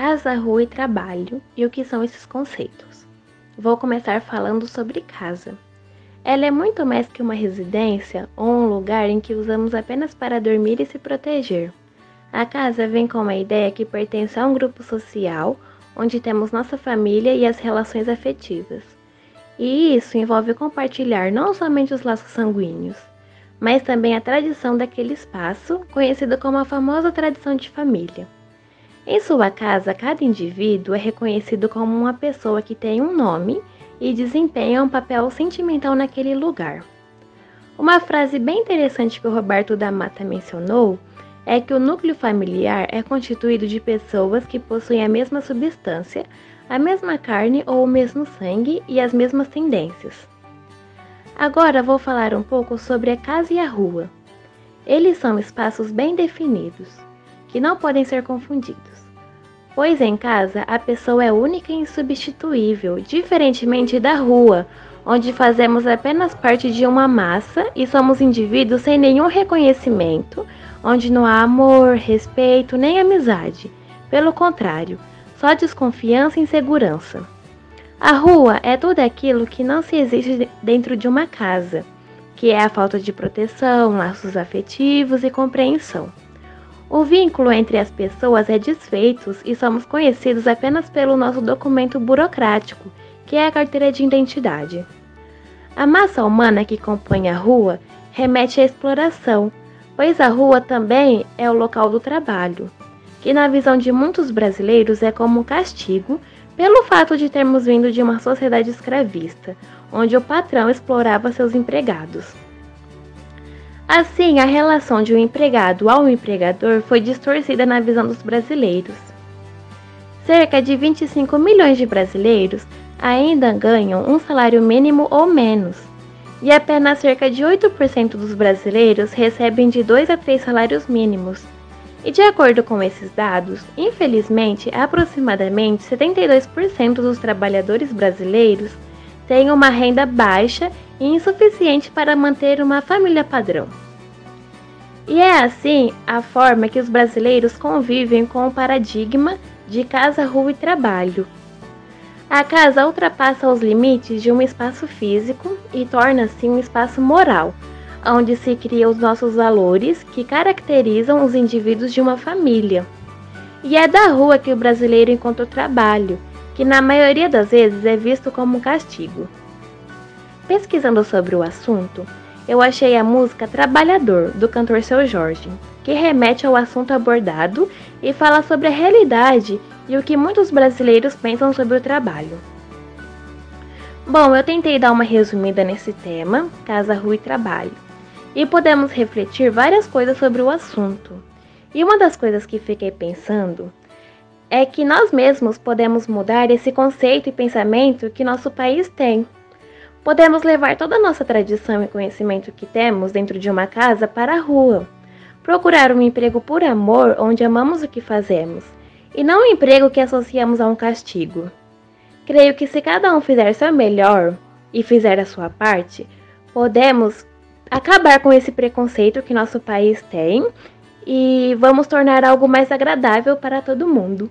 Casa, rua e trabalho e o que são esses conceitos. Vou começar falando sobre casa. Ela é muito mais que uma residência ou um lugar em que usamos apenas para dormir e se proteger. A casa vem com uma ideia que pertence a um grupo social onde temos nossa família e as relações afetivas. E isso envolve compartilhar não somente os laços sanguíneos, mas também a tradição daquele espaço, conhecida como a famosa tradição de família. Em sua casa, cada indivíduo é reconhecido como uma pessoa que tem um nome e desempenha um papel sentimental naquele lugar. Uma frase bem interessante que o Roberto da Mata mencionou é que o núcleo familiar é constituído de pessoas que possuem a mesma substância, a mesma carne ou o mesmo sangue e as mesmas tendências. Agora vou falar um pouco sobre a casa e a rua. Eles são espaços bem definidos, que não podem ser confundidos pois em casa a pessoa é única e insubstituível, diferentemente da rua, onde fazemos apenas parte de uma massa e somos indivíduos sem nenhum reconhecimento, onde não há amor, respeito nem amizade. Pelo contrário, só desconfiança e insegurança. A rua é tudo aquilo que não se existe dentro de uma casa, que é a falta de proteção, laços afetivos e compreensão. O vínculo entre as pessoas é desfeito e somos conhecidos apenas pelo nosso documento burocrático, que é a carteira de identidade. A massa humana que compõe a rua remete à exploração, pois a rua também é o local do trabalho, que na visão de muitos brasileiros é como um castigo pelo fato de termos vindo de uma sociedade escravista, onde o patrão explorava seus empregados. Assim, a relação de um empregado ao empregador foi distorcida na visão dos brasileiros. Cerca de 25 milhões de brasileiros ainda ganham um salário mínimo ou menos, e apenas cerca de 8% dos brasileiros recebem de 2 a 3 salários mínimos. E de acordo com esses dados, infelizmente, aproximadamente 72% dos trabalhadores brasileiros têm uma renda baixa e insuficiente para manter uma família padrão. E é assim a forma que os brasileiros convivem com o paradigma de casa, rua e trabalho. A casa ultrapassa os limites de um espaço físico e torna-se um espaço moral, onde se criam os nossos valores que caracterizam os indivíduos de uma família. E é da rua que o brasileiro encontra o trabalho, que na maioria das vezes é visto como um castigo. Pesquisando sobre o assunto, eu achei a música Trabalhador, do cantor Seu Jorge, que remete ao assunto abordado e fala sobre a realidade e o que muitos brasileiros pensam sobre o trabalho. Bom, eu tentei dar uma resumida nesse tema, casa, rua e trabalho, e podemos refletir várias coisas sobre o assunto. E uma das coisas que fiquei pensando é que nós mesmos podemos mudar esse conceito e pensamento que nosso país tem Podemos levar toda a nossa tradição e conhecimento que temos dentro de uma casa para a rua. Procurar um emprego por amor onde amamos o que fazemos, e não um emprego que associamos a um castigo. Creio que se cada um fizer seu melhor e fizer a sua parte, podemos acabar com esse preconceito que nosso país tem e vamos tornar algo mais agradável para todo mundo.